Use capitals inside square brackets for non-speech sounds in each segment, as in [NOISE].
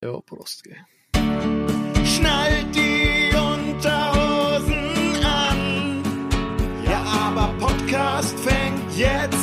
Ja, Prost, gell. Schnallt die Unterhosen an. Ja, aber Podcast fängt jetzt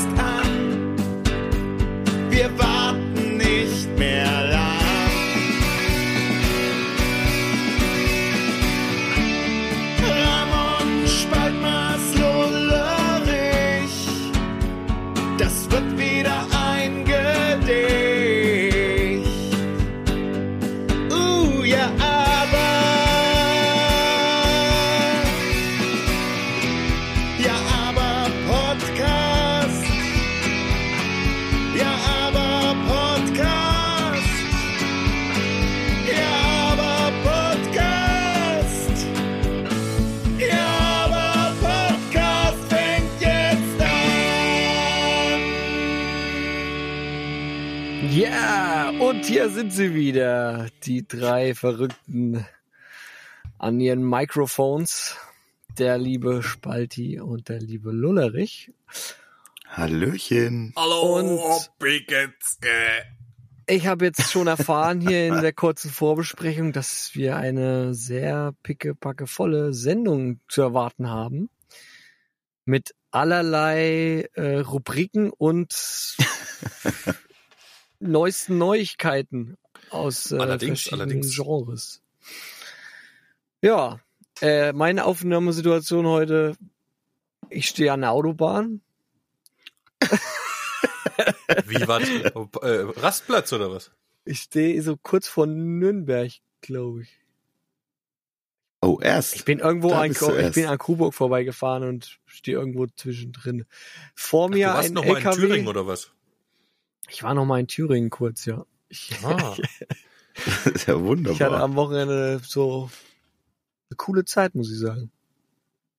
sind sie wieder, die drei Verrückten an ihren Microphones. Der liebe Spalti und der liebe Lullerich. Hallöchen. Hallo, Und- Piketzke. Ich habe jetzt schon erfahren hier in der [LAUGHS] kurzen Vorbesprechung, dass wir eine sehr pickepackevolle Sendung zu erwarten haben. Mit allerlei äh, Rubriken und [LAUGHS] neuesten Neuigkeiten aus äh, Allerdings, verschiedenen allerdings. Genres. Ja, äh, meine Aufnahmesituation heute, ich stehe an der Autobahn. [LAUGHS] Wie war das? Äh, Rastplatz oder was? Ich stehe so kurz vor Nürnberg, glaube ich. Oh, erst. Ich bin irgendwo an, ich bin an Coburg vorbeigefahren und stehe irgendwo zwischendrin. Vor mir du warst ein noch mal in LKW. Thüringen oder was? Ich war noch mal in Thüringen kurz, ja. Ich, Ah, [LAUGHS] Das ist ja ich hatte wunderbar. am Wochenende so eine coole Zeit, muss ich sagen.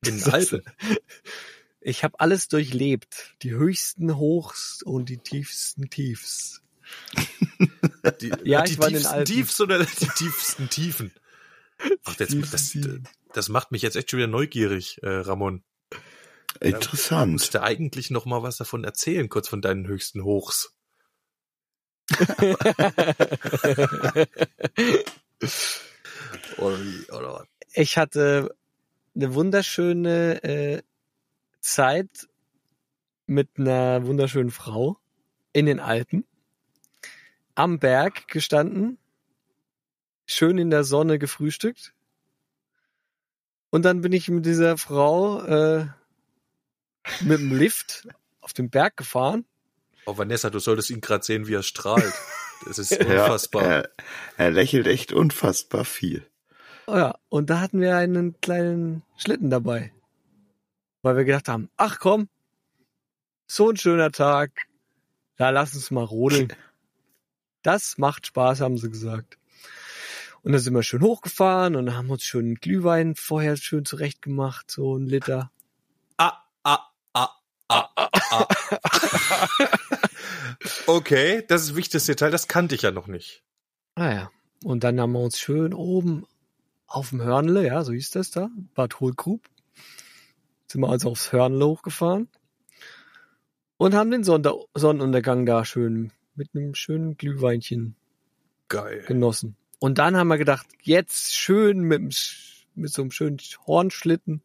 in den Alpen. Ich habe alles durchlebt. Die höchsten Hochs und die tiefsten Tiefs. [LAUGHS] Die, Ja, die ich war in den tiefsten Alpen. Tiefs oder die tiefsten Tiefen? Ach, das, Tiefsten das, das macht mich jetzt echt schon wieder neugierig, äh, Ramon. Du Interessant. musst du eigentlich noch mal was davon erzählen, kurz von deinen höchsten Hochs. Oder wie, oder was? ich hatte eine wunderschöne äh, Zeit mit einer wunderschönen Frau in den Alpen, am Berg gestanden, schön in der Sonne gefrühstückt. Und dann bin ich mit dieser Frau äh, mit dem Lift auf den Berg gefahren. Oh, Vanessa, du solltest ihn gerade sehen, wie er strahlt. Das ist [LAUGHS] Ja, unfassbar. er, er lächelt echt unfassbar viel. Oh ja, und da hatten wir einen kleinen Schlitten dabei. Weil wir gedacht haben, ach komm, so ein schöner Tag, da lass uns mal rodeln. Das macht Spaß, haben sie gesagt. Und dann sind wir schön hochgefahren und haben uns schön Glühwein vorher schön zurecht gemacht, so ein Liter. Ah, ah, ah, ah, ah, ah. [LAUGHS] okay, das ist wichtiges Detail, das kannte ich ja noch nicht. Ah ja. Und dann haben wir uns schön oben auf dem Hörnle, ja, so hieß das da, Bad Hohlgrub. Sind wir also aufs Hörnle hochgefahren und haben den Sonder Sonnenuntergang da schön mit einem schönen Glühweinchen Geil. genossen. Und dann haben wir gedacht, jetzt schön mit, mit so einem schönen Hornschlitten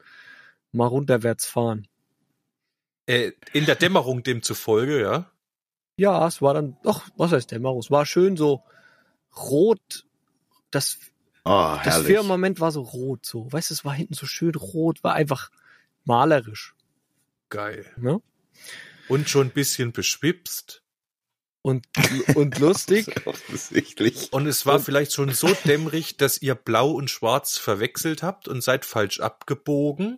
mal runterwärts fahren. Äh, in der Dämmerung demzufolge, ja. Ja, es war dann, doch, was heißt Dämmerung? Es war schön so rot, das Oh, Das. Firmament war so rot, so. Weißt du, es war hinten so schön rot, war einfach malerisch. Geil. Ne? Und schon ein bisschen beschwipst. Und, und lustig. [LAUGHS] Offensichtlich. Und es war vielleicht schon so dämmerig, dass ihr blau und schwarz verwechselt habt und seid falsch abgebogen.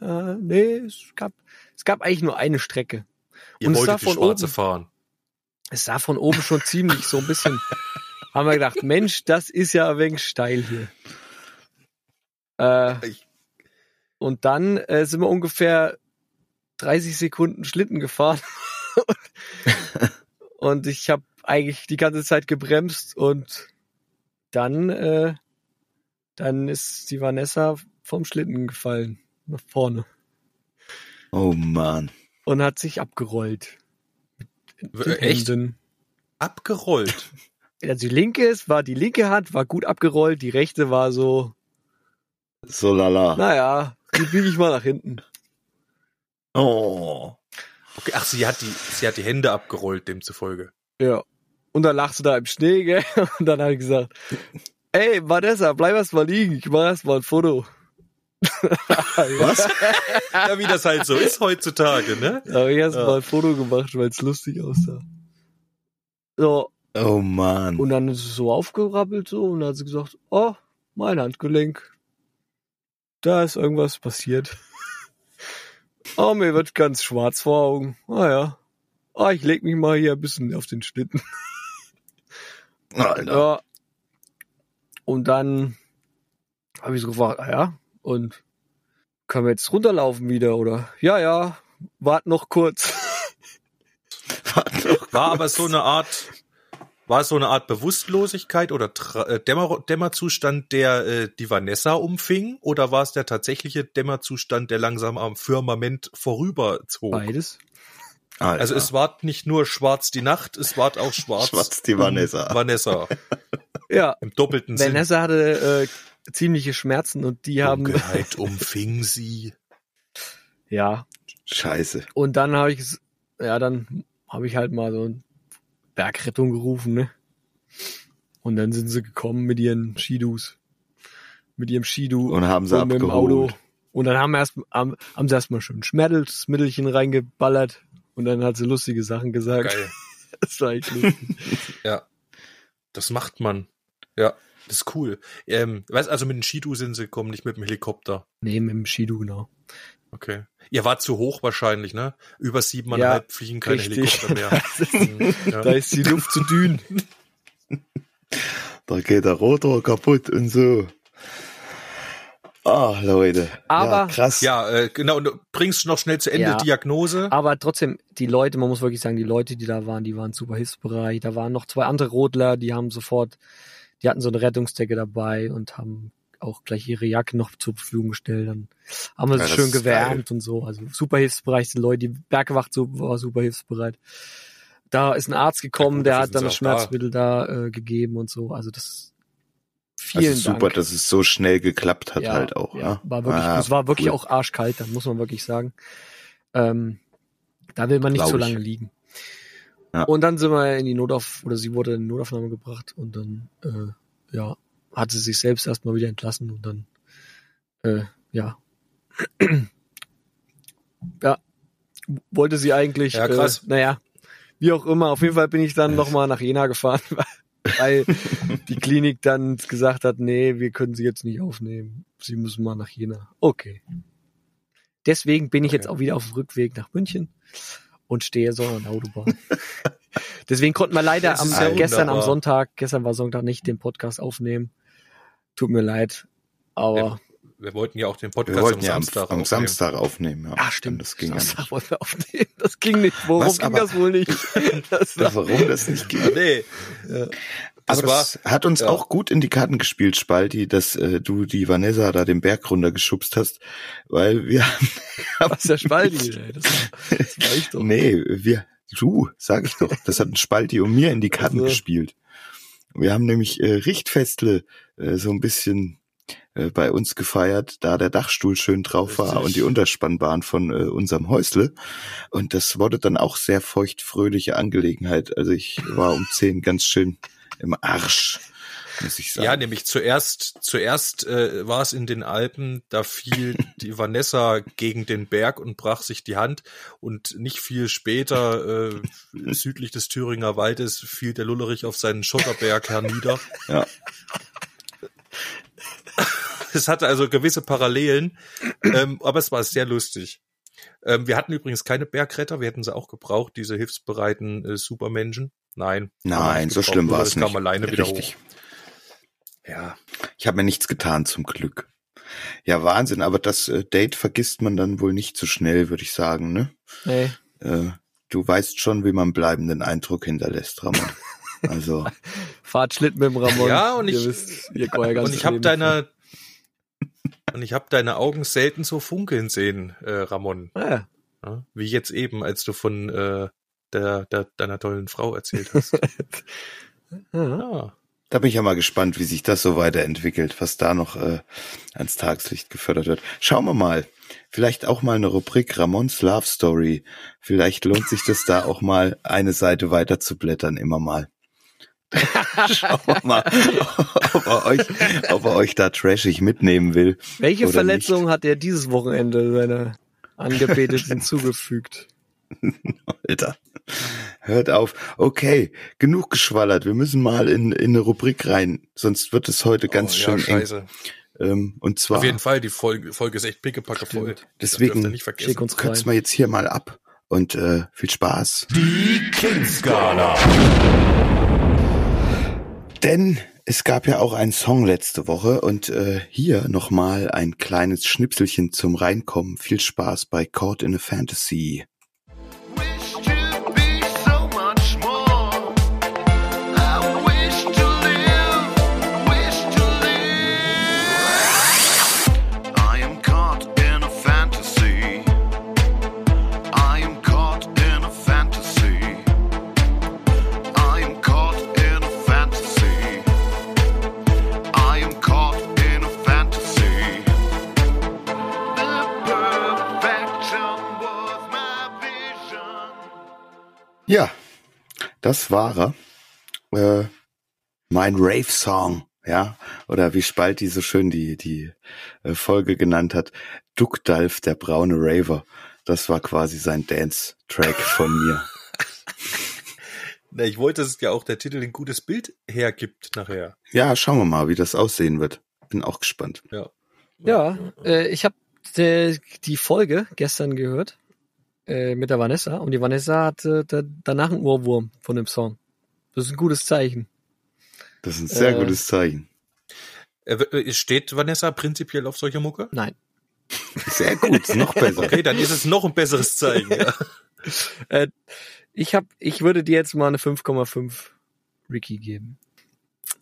äh, nee, es gab, es gab eigentlich nur eine Strecke. Ihr Und wolltet die von schwarze oben- fahren. Es sah von oben schon ziemlich so ein bisschen. [LAUGHS] haben wir gedacht, Mensch, das ist ja ein wenig steil hier. Äh, und dann äh, sind wir ungefähr 30 Sekunden Schlitten gefahren. [LAUGHS] und ich habe eigentlich die ganze Zeit gebremst und dann, äh, dann ist die Vanessa vom Schlitten gefallen nach vorne Oh Mann. Und hat sich abgerollt. Echt? Händen. Abgerollt. [LAUGHS] also die linke ist, war die linke Hand, war gut abgerollt, die rechte war so, So lala. naja, die biege ich mal nach hinten. Oh. Okay, ach, sie hat die, sie hat die Hände abgerollt, demzufolge. Ja. Und dann lachst du da im Schnee, gell? [LAUGHS] Und dann habe ich gesagt, ey, Vanessa, bleib erst mal liegen, ich mach erst mal ein Foto. [LAUGHS] Was? Ja, wie das halt so ist heutzutage, ne? Da habe ich erst Ja. mal ein Foto gemacht, weil es lustig aussah. So, Oh man. und dann ist es so aufgerappelt so und dann hat sie gesagt, oh, mein Handgelenk. Da ist irgendwas passiert. [LAUGHS] Oh, mir wird ganz schwarz vor Augen. Ah ja. Ah, ich leg mich mal hier ein bisschen auf den Schlitten. Alter. Ja. Und dann habe ich so gefragt, ah ja, und können wir jetzt runterlaufen wieder, oder? Ja, ja, wart noch kurz. [LAUGHS] War aber so eine Art, war es so eine Art Bewusstlosigkeit oder Tra äh, Dämmer Dämmerzustand, der äh, die Vanessa umfing? Oder war es der tatsächliche Dämmerzustand, der langsam am Firmament vorüberzog? Beides. Alter. Also es war nicht nur schwarz die Nacht, es war auch schwarz, Schwarz die Vanessa. Vanessa [LAUGHS] Ja, im doppelten Sinn. Vanessa hatte äh, ziemliche Schmerzen und die haben, Dunkelheit [LAUGHS] umfing sie. ja. Scheiße. Und dann habe ich, es- ja, dann habe ich halt mal so eine Bergrettung gerufen, ne? Und dann sind sie gekommen mit ihren Skidus. Mit ihrem Skidu. Und haben sie und mit dem abgeholt. Auto. Und dann haben, wir erst, haben, haben sie erstmal schön Schmettelsmittelchen reingeballert. Und dann hat sie lustige Sachen gesagt. Geil. [LAUGHS] Das war echt lustig. Ja. Das macht man. Ja, das ist cool. Ähm, weißt, also mit dem Skidu sind sie gekommen, nicht mit dem Helikopter. nee, mit dem Skidu, genau. Okay. Ihr wart zu hoch wahrscheinlich, ne? Über siebeneinhalb fliegen keine richtig. Helikopter mehr. [LAUGHS] Ist, Mhm, ja. Da ist die Luft zu dünn. Da geht der Rotor kaputt und so. Ah, Leute. Aber- ja, krass. Ja, äh, genau. Und du bringst noch schnell zu Ende Ja. Diagnose. Aber trotzdem, die Leute, man muss wirklich sagen, die Leute, die da waren, die waren super hilfsbereit. Da waren noch zwei andere Rodler, die haben sofort, die hatten so eine Rettungsdecke dabei und haben auch gleich ihre Jacke noch zur Verfügung gestellt. Dann haben wir Ja, das schön gewärmt und so. Also super hilfsbereit sind Leute. Die Bergwacht war super hilfsbereit. Da ist ein Arzt gekommen, Ja, der hat dann sie das auch da. Schmerzmittel da, äh, gegeben und so. Also das vielen also super, Dank. dass es so schnell geklappt hat halt auch. Ja, Ja, war wirklich, Ah, es war wirklich cool. auch arschkalt, dann muss man wirklich sagen. Ähm, da will man nicht Glaub so ich. lange liegen. Ja. Und dann sind wir in die Notauf oder sie wurde in die Notaufnahme gebracht und dann äh, ja hat sie sich selbst erstmal wieder entlassen und dann äh, ja [CLEARS THROAT] ja wollte sie eigentlich Ja, krass. Äh, naja wie auch immer auf jeden Fall bin ich dann noch mal nach Jena gefahren [LAUGHS] weil die Klinik dann gesagt hat, nee, wir können sie jetzt nicht aufnehmen. Sie müssen mal nach Jena. Okay. Deswegen bin ich Okay. jetzt auch wieder auf dem Rückweg nach München und stehe so an der Autobahn. Deswegen konnten wir leider am, ja gestern am. Sonntag, gestern war Sonntag nicht den Podcast aufnehmen. Tut mir leid. Aber, Wir wollten ja auch den Wir Podcast am ja am, Samstag am aufnehmen. Samstag aufnehmen. Ja, ah, stimmt. Das ging ja Samstag nicht. wollten wir aufnehmen. Das ging nicht. Worum Was, ging aber- das wohl nicht? [LAUGHS] Das war, Warum das nicht ging? Nee. Das Aber war, das hat uns ja. auch gut in die Karten gespielt, Spalti, dass äh, du die Vanessa da den Berg runtergeschubst hast, weil wir [LAUGHS] was der Spalti, [LAUGHS] ey. Das war, das war ich doch. Nee, wir, du, sag ich doch, das hat ein Spalti und mir in die Karten Also. gespielt. Wir haben nämlich äh, Richtfestle äh, so ein bisschen äh, bei uns gefeiert, da der Dachstuhl schön drauf war Richtig. und die Unterspannbahn von äh, unserem Häusle. Und das wurde dann auch sehr feuchtfröhliche Angelegenheit. Also ich war um zehn ganz schön im Arsch, muss ich sagen. ja, nämlich zuerst, zuerst äh, war es in den Alpen, da fiel [LAUGHS] die Vanessa gegen den Berg und brach sich die Hand und nicht viel später, äh, [LAUGHS] südlich des Thüringer Waldes, fiel der Lullerich auf seinen Schotterberg hernieder. [LAUGHS] Ja. Es hatte also gewisse Parallelen, ähm, aber es war sehr lustig. Ähm, wir hatten übrigens keine Bergretter, wir hätten sie auch gebraucht, diese hilfsbereiten äh, Supermenschen. Nein. Nein, so schlimm war es nicht. kam alleine wieder Richtig. hoch. Ja. Ich habe mir nichts getan zum Glück. Ja, Wahnsinn, aber das äh, Date vergisst man dann wohl nicht so schnell, würde ich sagen, ne? Nee. Äh, du weißt schon, wie man bleibenden Eindruck hinterlässt, Ramon. Also, [LAUGHS] Fahrt Schlitten mit dem Ramon. Ja, und Ihr ich- wisst, ihr Und ich habe deine und ich habe deine Augen selten so funkeln sehen, äh, Ramon. Ah, Ja? Wie jetzt eben, als du von äh, der, der deiner tollen Frau erzählt hast. [LAUGHS] Ja. Ja. Da bin ich ja mal gespannt, wie sich das so weiterentwickelt, was da noch äh, ans Tageslicht gefördert wird. Schauen wir mal. Vielleicht auch mal eine Rubrik Ramons Love Story. Vielleicht lohnt sich das da auch mal eine Seite weiter zu blättern, immer mal. [LAUGHS] Schauen wir mal, ob er euch, ob er euch da trashig mitnehmen will. Welche Verletzung hat er dieses Wochenende seiner Angebeteten [LAUGHS] zugefügt? [LAUGHS] Alter. Hört auf. Okay, genug geschwallert. Wir müssen mal in, in eine Rubrik rein, sonst wird es heute ganz oh, schön ja, eng. scheiße. Ähm, und zwar, Auf jeden Fall, die Folge, Folge ist echt pickepacke voll. Deswegen. Schick uns kürzen wir jetzt hier mal ab und äh, viel Spaß. Die King-Skala. Denn es gab ja auch einen Song letzte Woche und äh, hier nochmal ein kleines Schnipselchen zum Reinkommen. Viel Spaß bei Caught in a Fantasy. Das war er. Äh, mein Rave-Song, ja. Oder wie Spalti so schön die, die äh, Folge genannt hat. Duck Dalf, der braune Raver. Das war quasi sein Dance-Track von mir. [LAUGHS] Na, ich wollte, dass es ja auch der Titel ein gutes Bild hergibt nachher. Ja, schauen wir mal, wie das aussehen wird. Bin auch gespannt. Ja. Ja, äh, ich habe die, die Folge gestern gehört äh, mit der Vanessa und die Vanessa hatte da, danach einen Ohrwurm von dem Song. Das ist ein gutes Zeichen. Das ist ein sehr Äh, gutes Zeichen. Äh, Steht Vanessa prinzipiell auf solcher Mucke? Nein. Sehr gut, noch [LAUGHS] besser. Okay, dann ist es noch ein besseres Zeichen. Ja. [LAUGHS] Äh, ich hab, ich würde dir jetzt mal eine 5,5 Ricky geben.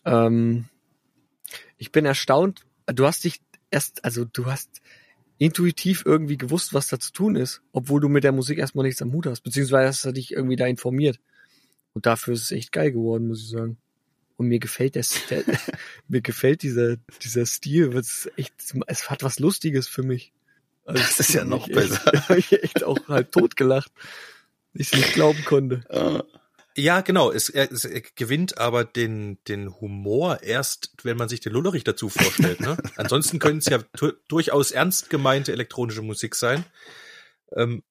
Ähm, ich bin erstaunt. Du hast dich erst, also du hast intuitiv irgendwie gewusst, was da zu tun ist, obwohl du mit der Musik erstmal nichts am Hut hast, beziehungsweise hast du dich irgendwie da informiert. Und dafür ist es echt geil geworden, muss ich sagen. Und mir gefällt das, der, [LAUGHS] mir gefällt dieser, dieser Stil, es echt, es hat was Lustiges für mich. Also, Das ist ja noch ich echt, [LAUGHS] hab ich echt auch halt totgelacht. Ich es nicht glauben konnte. Ja, genau. Es, er, es er gewinnt aber den, den Humor erst, wenn man sich den Lullerich dazu vorstellt. Ne? [LAUGHS] Ansonsten können es ja durchaus ernst gemeinte elektronische Musik sein. Ähm,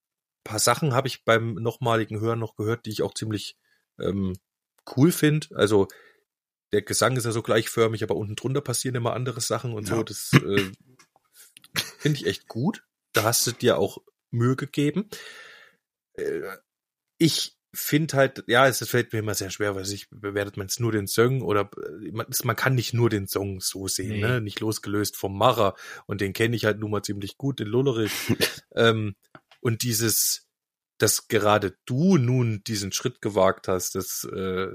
paar Sachen habe ich beim nochmaligen Hören noch gehört, die ich auch ziemlich ähm, cool finde. Also der Gesang ist ja so gleichförmig, aber unten drunter passieren immer andere Sachen und so. Ja. Das äh, finde ich echt gut. Da hast du dir auch Mühe gegeben. Äh, ich finde halt, ja, es fällt mir immer sehr schwer, weil ich bewertet man jetzt nur den Song oder äh, man, man kann nicht nur den Song so sehen, Nee. ne? Nicht losgelöst vom Macher und den kenne ich halt nun mal ziemlich gut, den Lullerich. [LAUGHS] ähm, und dieses, dass gerade du nun diesen Schritt gewagt hast, das äh,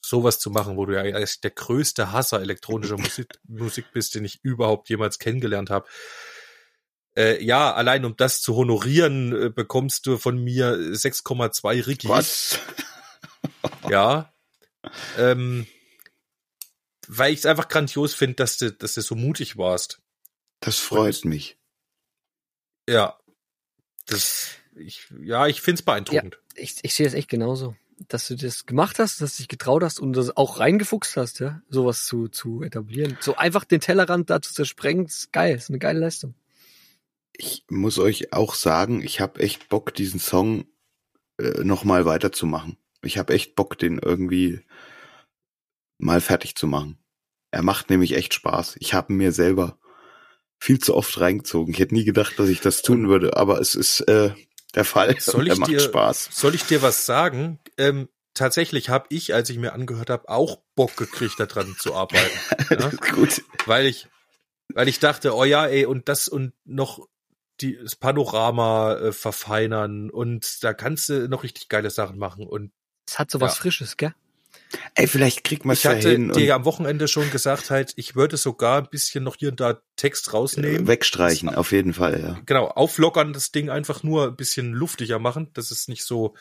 sowas zu machen, wo du ja eigentlich der größte Hasser elektronischer [LAUGHS] Musik, Musik bist, den ich überhaupt jemals kennengelernt habe. Äh, ja, allein um das zu honorieren, äh, bekommst du von mir 6,2 Ricky. was? [LAUGHS] Ja. Ähm, weil ich es einfach grandios finde, dass du, dass du so mutig warst. Das freut mich. Ja. Das, ich, ja, ich find's beeindruckend. Ich, ich sehe es echt genauso. Dass du das gemacht hast, dass du dich getraut hast und das auch reingefuchst hast, ja, sowas zu, zu etablieren. So einfach den Tellerrand da zu zersprengen, ist geil, ist eine geile Leistung. Ich muss euch auch sagen, ich habe echt Bock, diesen Song äh, nochmal weiterzumachen. Ich habe echt Bock, den irgendwie mal fertig zu machen. Er macht nämlich echt Spaß. Ich habe mir selber viel zu oft reingezogen. Ich hätte nie gedacht, dass ich das tun würde, aber es ist äh, der Fall. [LAUGHS] Soll und er ich macht dir- Spaß. Soll ich dir was sagen? Ähm, tatsächlich habe ich, als ich mir angehört habe, auch Bock gekriegt, daran zu arbeiten. [LAUGHS] Ja? Gut. weil ich, weil ich dachte, oh ja, ey, und das und noch die, das Panorama äh, verfeinern und da kannst du noch richtig geile Sachen machen. Und Es hat so was Ja. Frisches, gell? Ey, vielleicht kriegt man es ich ja hatte hin und dir am Wochenende schon gesagt, halt, ich würde sogar ein bisschen noch hier und da Text rausnehmen. äh, wegstreichen, auf jeden Fall, ja. Genau, auflockern, das Ding einfach nur ein bisschen luftiger machen, dass es nicht so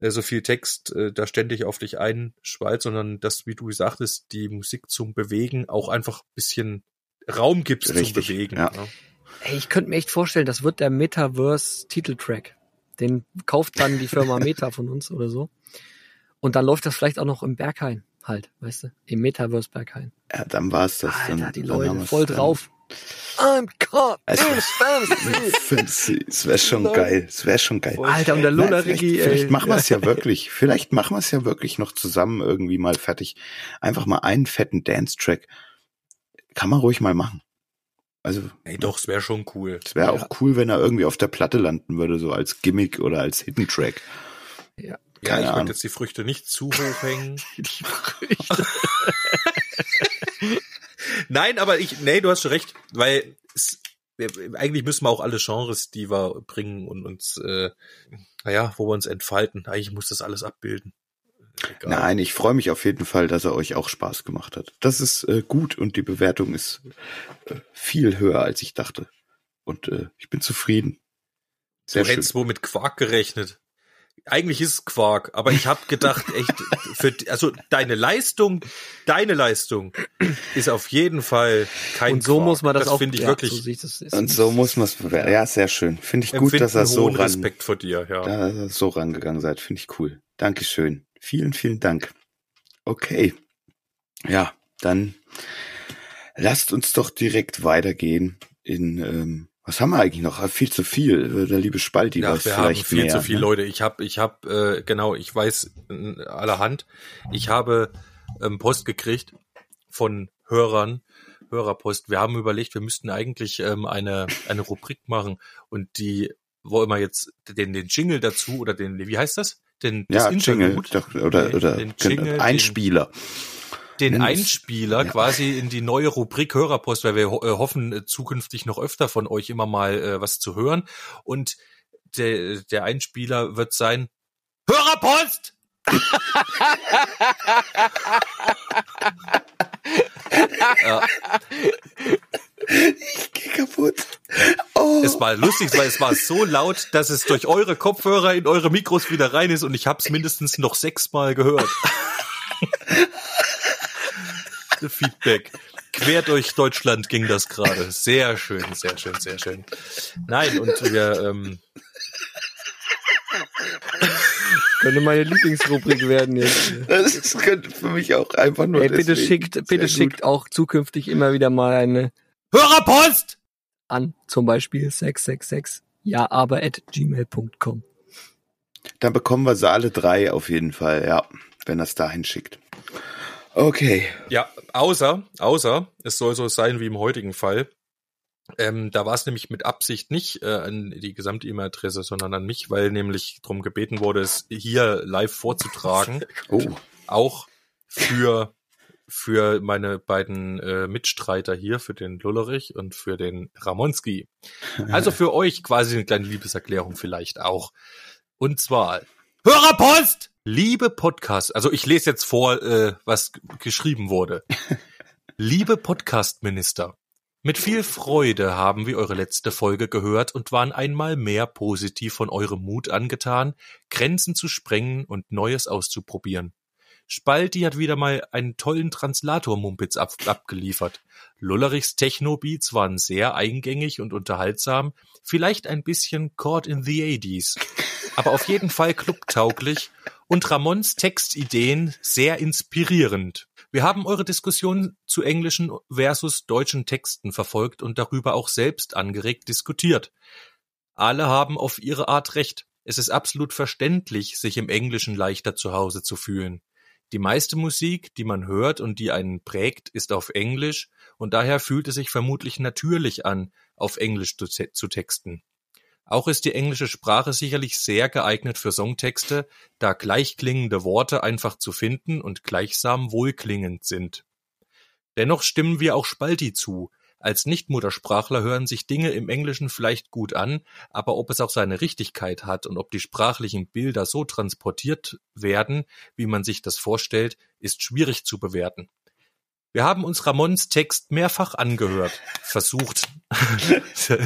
äh, so viel Text äh, da ständig auf dich einschwallt, sondern dass, wie du sagtest, die Musik zum Bewegen auch einfach ein bisschen Raum gibst Richtig, zum Bewegen. ja. ne? Ey, ich könnte mir echt vorstellen, das wird der Metaverse-Titeltrack. Den kauft dann die Firma [LAUGHS] Meta von uns oder so. Und dann läuft das vielleicht auch noch im Berghain halt, weißt du? Im Metaverse Berghain. Ja, dann war's das. Alter, dann, die Leute voll dann. drauf. I'm caught Also-. [LAUGHS] Es wäre schon geil. Es wäre schon geil. Alter, und der Lullerigi, vielleicht, vielleicht machen wir es ja [LAUGHS] wirklich. Vielleicht machen wir es ja wirklich noch zusammen irgendwie mal fertig. Einfach mal einen fetten Dance-Track. Kann man ruhig mal machen. Also, Nee, doch, es wäre schon cool. es wäre auch cool, wenn er irgendwie auf der Platte landen würde, so als Gimmick oder als Hidden Track. Ja. Ja, Keine ich Ahnung. wollte jetzt die Früchte nicht zu hoch [LAUGHS] hängen. [LAUGHS] Nein, aber ich, nee, du hast schon recht, weil es, wir- eigentlich müssen wir auch alle Genres, die wir bringen und uns, äh, naja, wo wir uns entfalten, eigentlich muss das alles abbilden. Egal. Nein, ich freue mich auf jeden Fall, dass er euch auch Spaß gemacht hat. Das ist äh, gut und die Bewertung ist äh, viel höher, als ich dachte. Und äh, ich bin zufrieden. Sehr du schön. hättest wohl mit Quark gerechnet. Eigentlich ist es Quark, aber ich habe gedacht, [LAUGHS] echt, für, also deine Leistung, deine Leistung ist auf jeden Fall kein Und so Quark. muss man das, auch. finde ich ja, wirklich. So ich das. Ist, Und so muss man es bewerten. Ja, sehr schön. Finde ich gut, dass er so ran, Respekt vor dir, ja. da ihr so rangegangen seid. Finde ich cool. Dankeschön. Vielen, vielen Dank. Okay. Ja, dann lasst uns doch direkt weitergehen in, ähm, was haben wir eigentlich noch? Ah, Viel zu viel. Der liebe Spalti Ja, weiß wir haben vielleicht viel mehr. zu viel ne? Leute. Ich habe, ich habe, äh, genau, ich weiß äh, allerhand. Ich habe ähm, Post gekriegt von Hörern, Hörerpost. Wir haben überlegt, wir müssten eigentlich ähm, eine eine Rubrik machen und die wollen wir jetzt den den Jingle dazu oder den wie heißt das? Den das Ja, Jingle Interlude? doch, oder, oder den Jingle, Einspieler. den es. Einspieler Ja. quasi in die neue Rubrik Hörerpost, weil wir ho äh, hoffen, äh, zukünftig noch öfter von euch immer mal äh, was zu hören. Und der, der Einspieler wird sein Hörerpost! [LAUGHS] ja, Ich kaputt. Oh. es war lustig, weil es war so laut, dass es durch eure Kopfhörer in eure Mikros wieder rein ist und ich habe es mindestens noch sechsmal gehört. [LAUGHS] Feedback. Quer durch Deutschland ging das gerade. Sehr schön, sehr schön, sehr schön. Nein, und wir, ähm, könnte meine Lieblingsrubrik werden jetzt. Das ist, könnte für mich auch einfach nur. Ey, bitte schickt, bitte schickt auch zukünftig immer wieder mal eine Hörerpost! An, zum Beispiel 666 ja aber at gmail.com. Dann bekommen wir sie alle drei auf jeden Fall, ja, wenn er es dahin schickt. Okay. Ja, außer, außer, es soll so sein wie im heutigen Fall. Ähm, da war es nämlich mit Absicht nicht äh, an die gesamte E-Mail-Adresse, sondern an mich, weil nämlich darum gebeten wurde, es hier live vorzutragen. Oh, auch für für meine beiden äh, Mitstreiter hier, für den Lullerich und für den Ramonski. [LAUGHS] Also für euch quasi eine kleine Liebeserklärung vielleicht auch. Und zwar Hörerpost! Liebe Podcast, also ich lese jetzt vor, äh, was geschrieben wurde. [LAUGHS] Liebe Podcastminister, mit viel Freude haben wir eure letzte Folge gehört und waren einmal mehr positiv von eurem Mut angetan, Grenzen zu sprengen und Neues auszuprobieren. Spalti hat wieder mal einen tollen Translator-Mumpitz ab abgeliefert. Lullerichs Techno-Beats waren sehr eingängig und unterhaltsam, vielleicht ein bisschen caught in the 80s, aber auf jeden Fall clubtauglich und Ramons Textideen sehr inspirierend. Wir haben eure Diskussion zu englischen versus deutschen Texten verfolgt und darüber auch selbst angeregt diskutiert. Alle haben auf ihre Art recht. Es ist absolut verständlich, sich im Englischen leichter zu Hause zu fühlen. Die meiste Musik, die man hört und die einen prägt, ist auf Englisch und daher fühlt es sich vermutlich natürlich an, auf Englisch zu, zu texten. Auch ist die englische Sprache sicherlich sehr geeignet für Songtexte, da gleichklingende Worte einfach zu finden und gleichsam wohlklingend sind. Dennoch stimmen wir auch Spalti zu. Als Nichtmuttersprachler hören sich Dinge im Englischen vielleicht gut an, aber ob es auch seine Richtigkeit hat und ob die sprachlichen Bilder so transportiert werden, wie man sich das vorstellt, ist schwierig zu bewerten. Wir haben uns Ramons Text mehrfach angehört, versucht. [LAUGHS]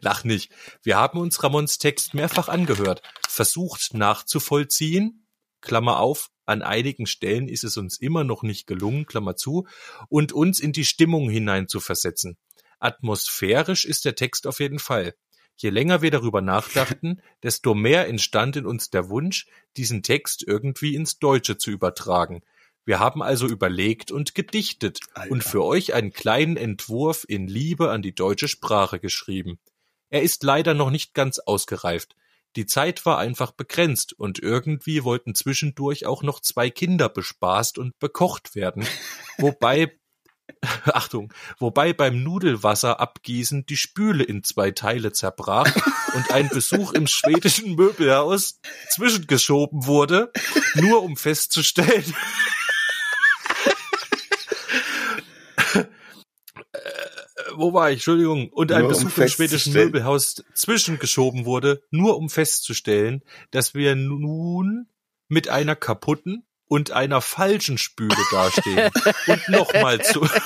Lach nicht. Wir haben uns Ramons Text mehrfach angehört, versucht nachzuvollziehen, Klammer auf, an einigen Stellen ist es uns immer noch nicht gelungen, Klammer zu, und uns in die Stimmung hineinzuversetzen. Atmosphärisch ist der Text auf jeden Fall. Je länger wir darüber nachdachten, [LAUGHS] desto mehr entstand in uns der Wunsch, diesen Text irgendwie ins Deutsche zu übertragen. Wir haben also überlegt und gedichtet Alter. und für euch einen kleinen Entwurf in Liebe an die deutsche Sprache geschrieben. Er ist leider noch nicht ganz ausgereift. Die Zeit war einfach begrenzt und irgendwie wollten zwischendurch auch noch zwei Kinder bespaßt und bekocht werden, [LAUGHS] wobei [LAUGHS] Achtung, wobei beim Nudelwasser abgießen die Spüle in zwei Teile zerbrach und ein Besuch im schwedischen Möbelhaus zwischengeschoben wurde, nur um festzustellen, Äh, wo war ich? Entschuldigung. Und ein Nur um Besuch im schwedischen. Möbelhaus zwischengeschoben wurde, nur um festzustellen, dass wir nun mit einer kaputten und einer falschen Spüle dastehen [LAUGHS] und nochmal zu [LAUGHS]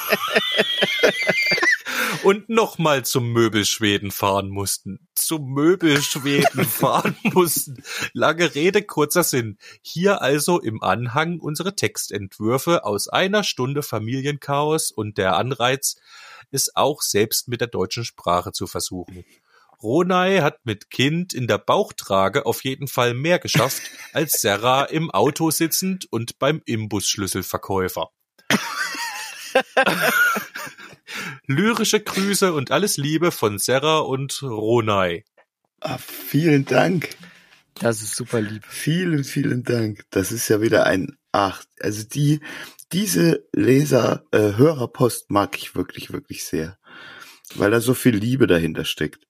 und nochmal zum Möbelschweden fahren mussten. Zum Möbelschweden [LAUGHS] fahren mussten. Lange Rede, kurzer Sinn. Hier also im Anhang unsere Textentwürfe aus einer Stunde Familienchaos und der Anreiz, es auch selbst mit der deutschen Sprache zu versuchen. Ronay hat mit Kind in der Bauchtrage auf jeden Fall mehr geschafft als Serra im Auto sitzend und beim Imbusschlüsselverkäufer. Lyrische Grüße und alles Liebe von Serra und Ronay. Ah, vielen Dank. Das ist super lieb. Vielen, vielen Dank. Das ist ja wieder ein Ach. Also die, diese Leser, äh, Hörerpost mag ich wirklich, wirklich sehr. Weil da so viel Liebe dahinter steckt.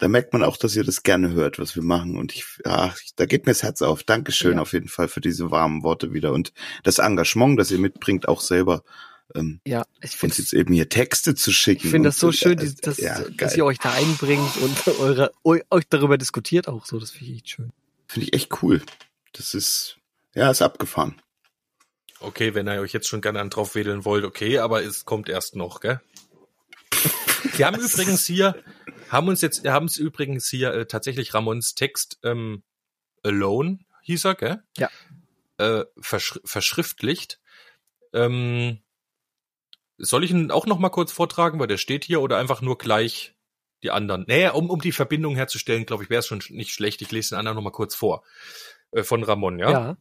Da merkt man auch, dass ihr das gerne hört, was wir machen. Und ich, ach, da geht mir das Herz auf. Dankeschön Ja. auf jeden Fall für diese warmen Worte wieder und das Engagement, das ihr mitbringt, auch selber ähm, Ja, ich uns finde jetzt eben hier Texte zu schicken. ich finde das so schön, äh, dass, ja, dass ihr euch da einbringt und [LAUGHS] eure, eu- euch darüber diskutiert auch so. Das finde ich echt schön. Finde ich echt cool. Das ist, ja, ist abgefahren. Okay, wenn ihr euch jetzt schon gerne an drauf wedeln wollt, okay, aber es kommt erst noch, gell? [LAUGHS] Wir haben übrigens hier, haben uns jetzt, haben es übrigens hier äh, tatsächlich Ramons Text ähm, Alone hieß er, gell? Ja. Äh, verschri verschriftlicht. Ähm, soll ich ihn auch noch mal kurz vortragen, weil der steht hier oder einfach nur gleich die anderen? Naja, um, um die Verbindung herzustellen, glaube ich, wäre es schon nicht schlecht. Ich lese den anderen noch mal kurz vor. Äh, von Ramon, ja? Ja.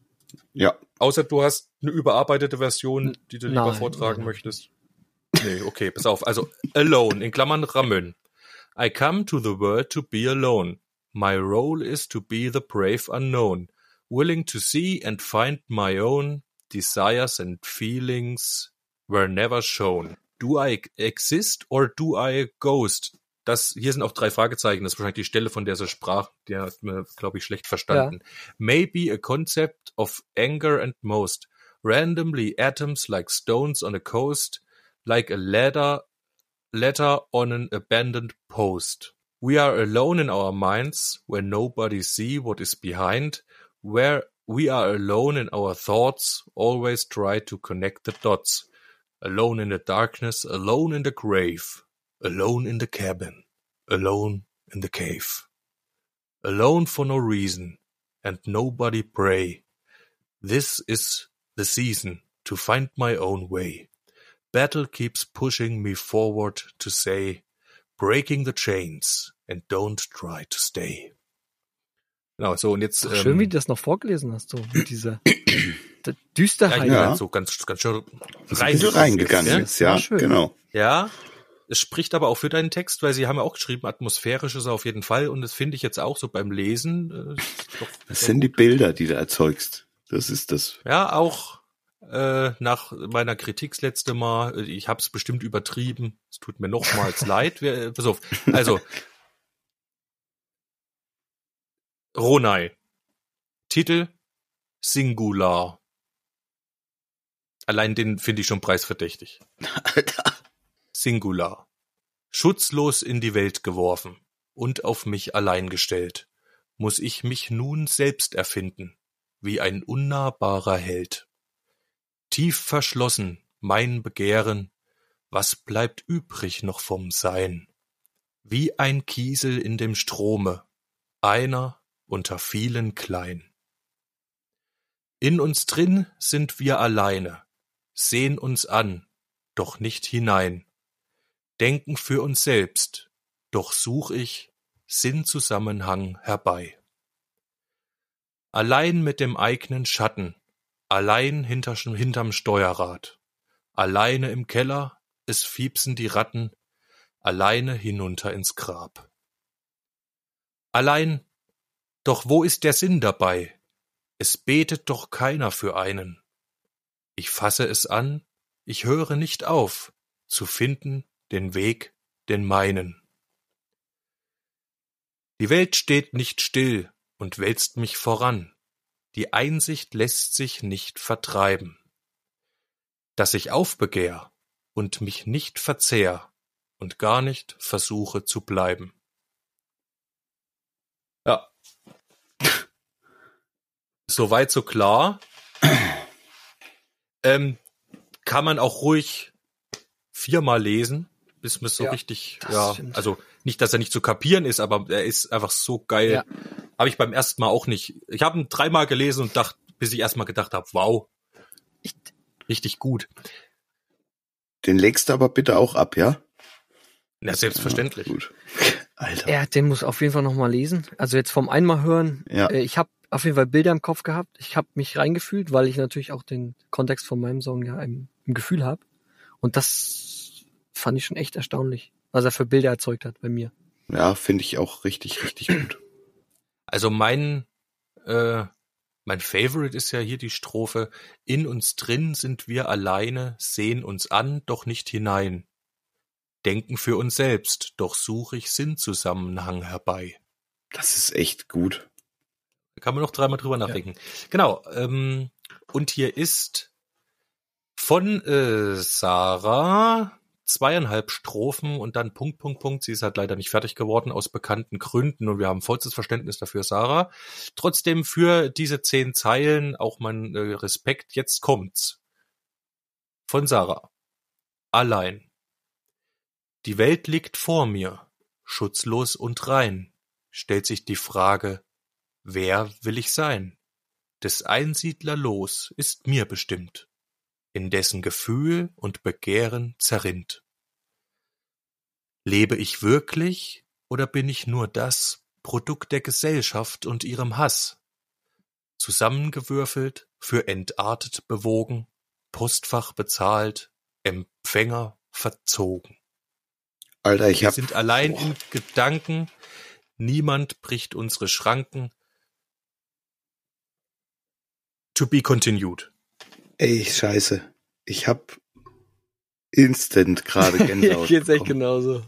Ja, Außer du hast eine überarbeitete Version, die du lieber Nein, vortragen nein. möchtest. Nee, okay, pass auf. Also, alone, in Klammern Ramön. I come to the world to be alone. My role is to be the brave unknown, willing to see and find my own desires and feelings were never shown. Do I exist or do I a ghost? Das, hier sind auch drei Fragezeichen. Das ist wahrscheinlich die Stelle, von der sie sprach. Die hat mir, glaube ich, schlecht verstanden. Maybe a concept of anger and most. Randomly atoms like stones on a coast, like a ladder, letter on an abandoned post. We are alone in our minds, where nobody see what is behind, where we are alone in our thoughts, always try to connect the dots. Alone in the darkness, alone in the grave, alone in the cabin, alone in the cave. Alone for no reason, and nobody pray. This is the season to find my own way. Battle keeps pushing me forward to say, breaking the chains and don't try to stay. Genau, so und jetzt Ach, schön, ähm, wie du das noch vorgelesen hast, so mit dieser [CLEARS THROAT] ja, Düsterheit. Ja. halt so ganz, ganz schön ein bisschen reingegangen ja? jetzt, ja, War schön. genau. Ja, es spricht aber auch für deinen Text, weil sie haben ja auch geschrieben, atmosphärisch ist er auf jeden Fall und das finde ich jetzt auch so beim Lesen. Äh, doch Das sind die gut. Bilder, die du erzeugst. Das ist das. Ja, auch äh, nach meiner Kritik das letzte Mal, äh, ich habe es bestimmt übertrieben. Es tut mir nochmals [LAUGHS] leid. Wer, äh, pass auf. Also Ronai. Titel Singular. Allein den finde ich schon preisverdächtig. Alter. [LAUGHS] Singular. Schutzlos in die Welt geworfen und auf mich allein gestellt, muss ich mich nun selbst erfinden, wie ein unnahbarer Held. Tief verschlossen mein Begehren, was bleibt übrig noch vom Sein? Wie ein Kiesel in dem Strome, einer unter vielen klein. In uns drin sind wir alleine, sehen uns an, doch nicht hinein, denken für uns selbst, doch such ich Sinnzusammenhang herbei. Allein mit dem eigenen Schatten, allein hinter, hinterm Steuerrad, alleine im Keller, es fiepsen die Ratten, alleine hinunter ins Grab. Allein, doch wo ist der Sinn dabei? Es betet doch keiner für einen. Ich fasse es an, ich höre nicht auf, zu finden den Weg, den meinen. Die Welt steht nicht still und wälzt mich voran, die Einsicht lässt sich nicht vertreiben. Dass ich aufbegehr und mich nicht verzehr und gar nicht versuche zu bleiben. Ja. [LAUGHS] Soweit so klar. ähm, kann man auch ruhig viermal lesen, bis man so Ja, richtig, ja, stimmt. also nicht, dass er nicht zu kapieren ist, aber er ist einfach so geil. Ja. Habe ich beim ersten Mal auch nicht. Ich habe ihn dreimal gelesen und dachte, bis ich erstmal gedacht habe, wow, richtig gut. Den legst du aber bitte auch ab, ja? Na, selbstverständlich. Ja, gut. [LAUGHS] Alter. Ja, den muss auf jeden Fall noch mal lesen. Also jetzt vom einmal hören. Ja. Äh, ich habe auf jeden Fall Bilder im Kopf gehabt. Ich habe mich reingefühlt, weil ich natürlich auch den Kontext von meinem Song ja im, im Gefühl habe. Und das fand ich schon echt erstaunlich, was er für Bilder erzeugt hat bei mir. Ja, finde ich auch richtig, richtig gut. Also mein, äh, mein Favorite ist ja hier die Strophe. In uns drin sind wir alleine, sehen uns an, doch nicht hinein. Denken für uns selbst, doch suche ich Sinnzusammenhang herbei. Das ist echt gut. Da kann man noch dreimal drüber nachdenken. Genau. Ähm, und hier ist von äh, Sarah zweieinhalb Strophen und dann Punkt, Punkt, Punkt. Sie ist halt leider nicht fertig geworden aus bekannten Gründen und wir haben vollstes Verständnis dafür, Sarah. Trotzdem für diese zehn Zeilen auch mein äh, Respekt. Jetzt kommt's. Von Sarah. Allein. Die Welt liegt vor mir, schutzlos und rein. Stellt sich die Frage, wer will ich sein? Des Einsiedler Los ist mir bestimmt in dessen Gefühl und Begehren zerrinnt. Lebe ich wirklich oder bin ich nur das Produkt der Gesellschaft und ihrem Hass? Zusammengewürfelt, für entartet bewogen, Postfach bezahlt, Empfänger verzogen. Alter, ich Wir hab, sind allein Boah. in Gedanken, niemand bricht unsere Schranken. To be continued. Ey, scheiße. Ich hab instant gerade [LAUGHS] Gänsehaut. Geht's echt genauso.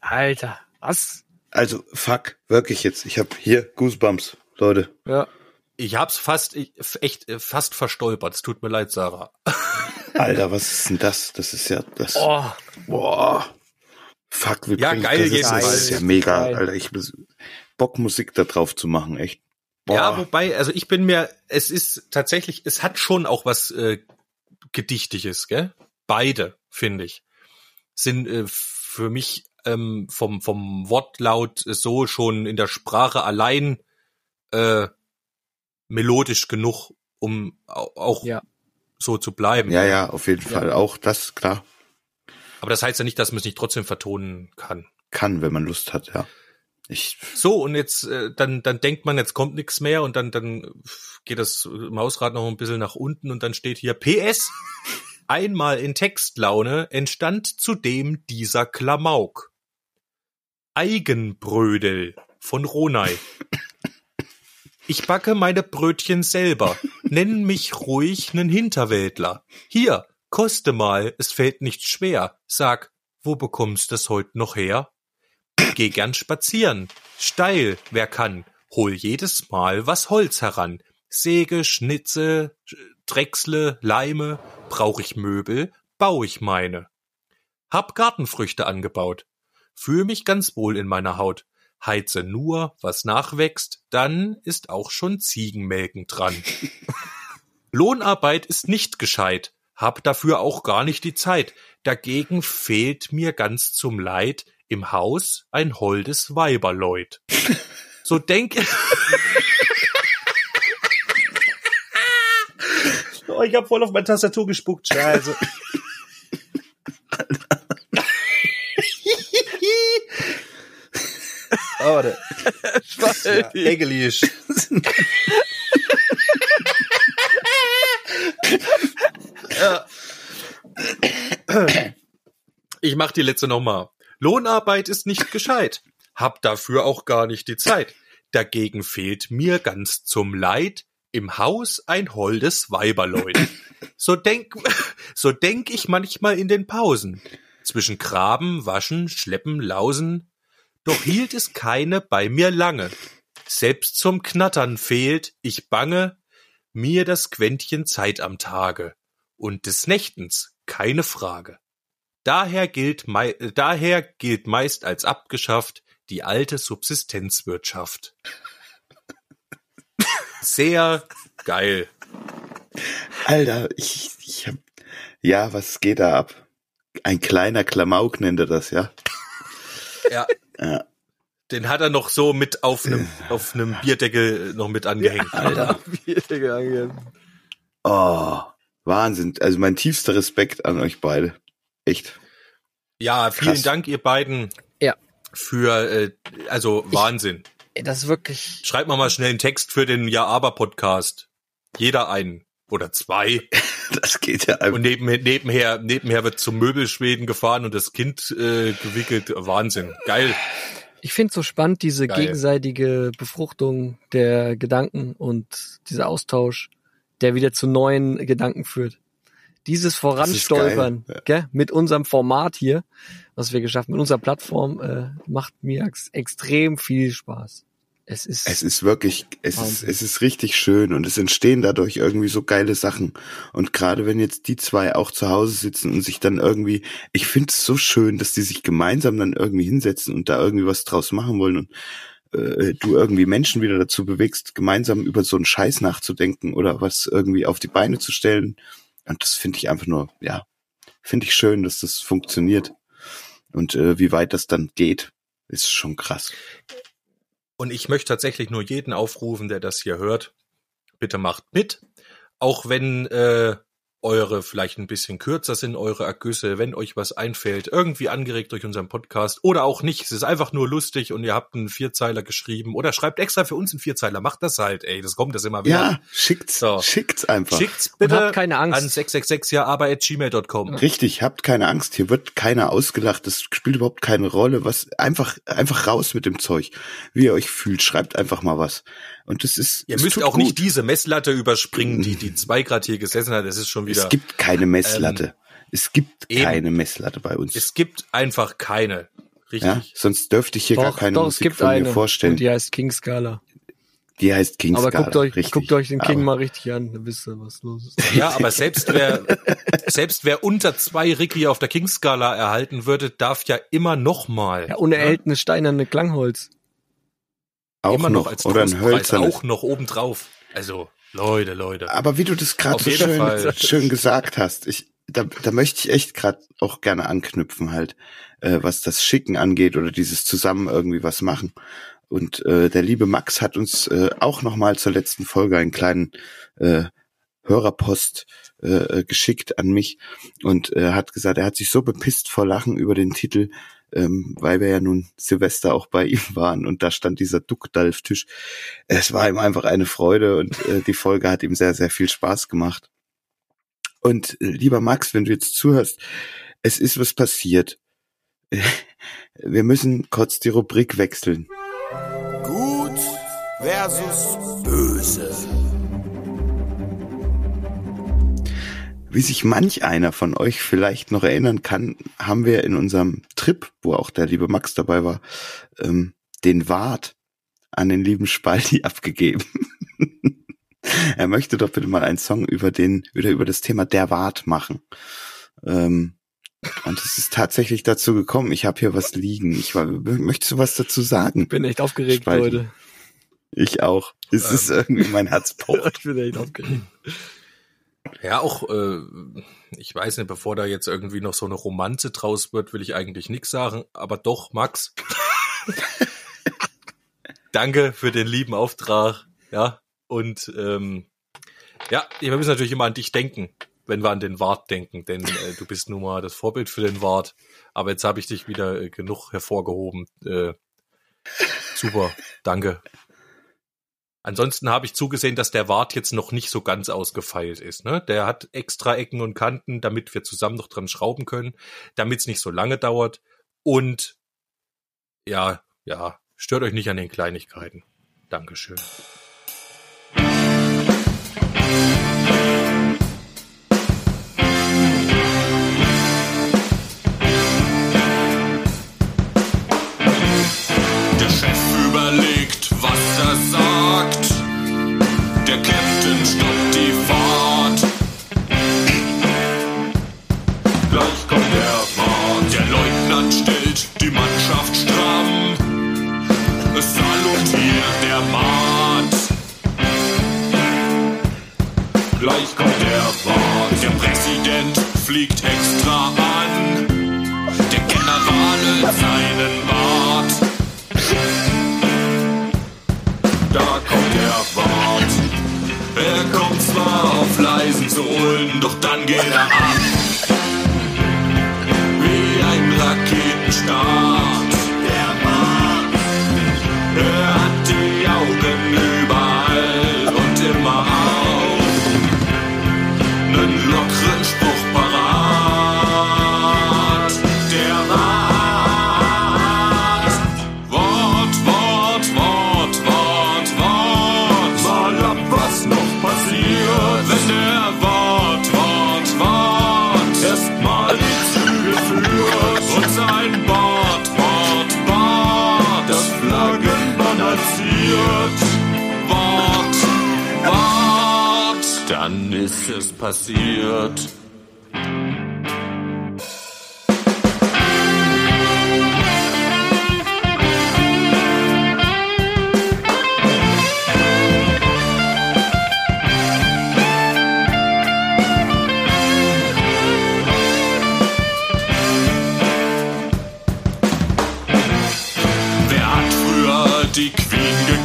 Alter, was? Also, fuck, wirklich jetzt. Ich hab hier Goosebumps, Leute. Ja. Ich hab's fast, ich, echt, fast verstolpert. Es tut mir leid, Sarah. [LAUGHS] Alter, was ist denn das? Das ist ja das. Oh, Boah. Fuck, wie Ja, geil das? ist-. Das ist ja mega, Geil. Alter. Ich Bock, Musik da drauf zu machen, echt. Boah. Ja, wobei, also ich bin mir, es ist tatsächlich, es hat schon auch was äh, Gedichtiges, gell? Beide, finde ich, sind äh, für mich ähm, vom, vom Wortlaut so schon in der Sprache allein äh, melodisch genug, um au- auch Ja. so zu bleiben. ja, ja, auf jeden Fall. Auch das, klar, Aber das heißt ja nicht, dass man es nicht trotzdem vertonen kann. kann, wenn man Lust hat, ja. Ich, So, und jetzt, äh, dann, dann denkt man, jetzt kommt nichts mehr und dann, dann geht das Mausrad noch ein bisschen nach unten und dann steht hier PS. Einmal in Textlaune entstand zudem dieser Klamauk. Eigenbrödel von Ronay. Ich backe meine Brötchen selber. Nenn mich ruhig nen Hinterwäldler. Hier, koste mal, es fällt nicht schwer. Sag, wo bekommst es heut noch her? Geh gern spazieren. Steil, wer kann. Hol jedes Mal was Holz heran. Säge, Schnitze, Drechsle, Leime. Brauch ich Möbel, bau ich meine. Hab Gartenfrüchte angebaut. Fühl mich ganz wohl in meiner Haut. Heize nur, was nachwächst, dann ist auch schon Ziegenmelken dran. [LAUGHS] Lohnarbeit ist nicht gescheit. hab dafür auch gar nicht die Zeit. Dagegen fehlt mir ganz zum Leid im Haus ein holdes Weiberleut. So denk [LAUGHS] Oh, ich hab voll auf meine Tastatur gespuckt, scheiße. oh, warte. Ja, Englisch. Ja. Ich mach die letzte nochmal. Lohnarbeit ist nicht gescheit. Hab dafür auch gar nicht die Zeit. Dagegen fehlt mir ganz zum Leid im Haus ein holdes Weiberleut. So denk, so denk ich manchmal in den Pausen. Zwischen Graben, Waschen, Schleppen, Lausen. Doch hielt es keine bei mir lange. Selbst zum Knattern fehlt, ich bange, mir das Quäntchen Zeit am Tage. Und des Nächtens keine Frage. Daher gilt, äh, daher gilt meist als abgeschafft die alte Subsistenzwirtschaft. Sehr geil. Alter, ich, ich hab, ja, was geht da ab? Ein kleiner Klamauk nennt er das, ja? Ja. Ja. Den hat er noch so mit auf einem auf einem Bierdeckel noch mit angehängt. Alter, wie ist der gegangen? Oh, Wahnsinn. Also mein tiefster Respekt an euch beide. Echt. Ja, vielen Krass. Dank ihr beiden Ja. für äh, also Wahnsinn. Ey, Das ist wirklich. Schreibt mal mal schnell einen Text für den Ja aber Podcast. Jeder einen oder zwei [LAUGHS] Das geht ja einfach. und neben, nebenher nebenher wird zum Möbelschweden gefahren und das Kind äh, gewickelt. Wahnsinn, geil. Ich finde so spannend, diese Geil. gegenseitige Befruchtung der Gedanken und dieser Austausch, der wieder zu neuen Gedanken führt. Dieses Voranstolpern gell, mit unserem Format hier, was wir geschafft mit unserer Plattform, äh, macht mir ex extrem viel Spaß. Es ist, Es ist wirklich, es ist, es ist richtig schön und es entstehen dadurch irgendwie so geile Sachen. Und gerade wenn jetzt die zwei auch zu Hause sitzen und sich dann irgendwie, ich finde es so schön, dass die sich gemeinsam dann irgendwie hinsetzen und da irgendwie was draus machen wollen und äh, du irgendwie Menschen wieder dazu bewegst, gemeinsam über so einen Scheiß nachzudenken oder was irgendwie auf die Beine zu stellen. Und das finde ich einfach nur, ja, finde ich schön, dass das funktioniert. Und äh, wie weit das dann geht, ist schon krass. Und ich möchte tatsächlich nur jeden aufrufen, der das hier hört. Bitte macht mit. Auch wenn äh, eure vielleicht ein bisschen kürzer sind, eure Ergüsse, wenn euch was einfällt, irgendwie angeregt durch unseren Podcast oder auch nicht. Es ist einfach nur lustig und ihr habt einen Vierzeiler geschrieben oder schreibt extra für uns einen Vierzeiler. Macht das halt, ey. Das kommt das immer wieder. Ja, schickt's, So. schickt's einfach. Schickt's Und bitte habt keine Angst. an 666 ja aber at gmail.com. Richtig, habt keine Angst, hier wird keiner ausgelacht, das spielt überhaupt keine Rolle, was einfach einfach raus mit dem Zeug. Wie ihr euch fühlt, schreibt einfach mal was. Und das ist Ihr es müsst auch gut. nicht diese Messlatte überspringen, die die [LAUGHS] zwei Grad hier gesessen hat. Das ist schon wieder. Es gibt keine Messlatte. es gibt eben. keine Messlatte bei uns. es gibt einfach keine. Richtig. ja, sonst dürfte ich hier gar doch, keine doch, es Musik gibt von eine mir vorstellen. und die heißt King Scala. Die heißt King Aber Scala, guckt euch, richtig. guckt euch den King Aber- mal richtig an, dann wisst ihr, was los ist. Ja, aber selbst wer, [LAUGHS] selbst wer unter zwei Ricky auf der King-Skala erhalten würde, darf ja immer noch mal. Ja, unerhältene steinerne Klangholz. Auch immer noch, noch als oder ein hölzernes. auch noch obendrauf. Also, Leute, Leute. Aber wie du das gerade so schön, Fall. schön gesagt hast, ich, da, da möchte ich echt gerade auch gerne anknüpfen halt, äh, was das Schicken angeht oder dieses zusammen irgendwie was machen. Und äh, der liebe Max hat uns äh, auch noch mal zur letzten Folge einen kleinen äh, Hörerpost äh, geschickt an mich und äh, hat gesagt, er hat sich so bepisst vor Lachen über den Titel, ähm, weil wir ja nun Silvester auch bei ihm waren und da stand dieser Duckdalf-Tisch. Es war ihm einfach eine Freude und äh, die Folge hat ihm sehr, sehr viel Spaß gemacht. Und äh, lieber Max, wenn du jetzt zuhörst, es ist was passiert. [LAUGHS] Wir müssen kurz die Rubrik wechseln. Gut versus böse. Wie sich manch einer von euch vielleicht noch erinnern kann, haben wir in unserem Trip, wo auch der liebe Max dabei war, ähm, den Wart an den lieben Spalti [LAUGHS] abgegeben. [LAUGHS] er möchte doch bitte mal einen Song über den, wieder über das Thema der Wart machen. Ähm, und es ist tatsächlich dazu gekommen. Ich habe hier was liegen. Ich war, möchtest du was dazu sagen? Bin echt aufgeregt, Spalten. Leute. Ich auch. Es ist Ähm. irgendwie mein Herz pocht. [LAUGHS] Ich bin echt aufgeregt. Ja, auch, äh, ich weiß nicht, bevor da jetzt irgendwie noch so eine Romanze draus wird, will ich eigentlich nichts sagen. Aber doch, Max. [LAUGHS] Danke für den lieben Auftrag. Ja, und ähm, ja, wir müssen natürlich immer an dich denken, wenn wir an den Wart denken, denn äh, du bist nun mal das Vorbild für den Wart. Aber jetzt habe ich dich wieder äh, genug hervorgehoben. Äh, super, danke. Ansonsten habe ich zugesehen, dass der Wart jetzt noch nicht so ganz ausgefeilt ist. Ne? Der hat extra Ecken und Kanten, damit wir zusammen noch dran schrauben können, damit es nicht so lange dauert. Und ja, ja, stört euch nicht an den Kleinigkeiten. Dankeschön. Der fliegt extra an. Der Generale seinen Bart. Da kommt der Wart. Er kommt zwar auf leisen Sohlen, doch dann geht er ab. Passiert. Wer hat früher die Queen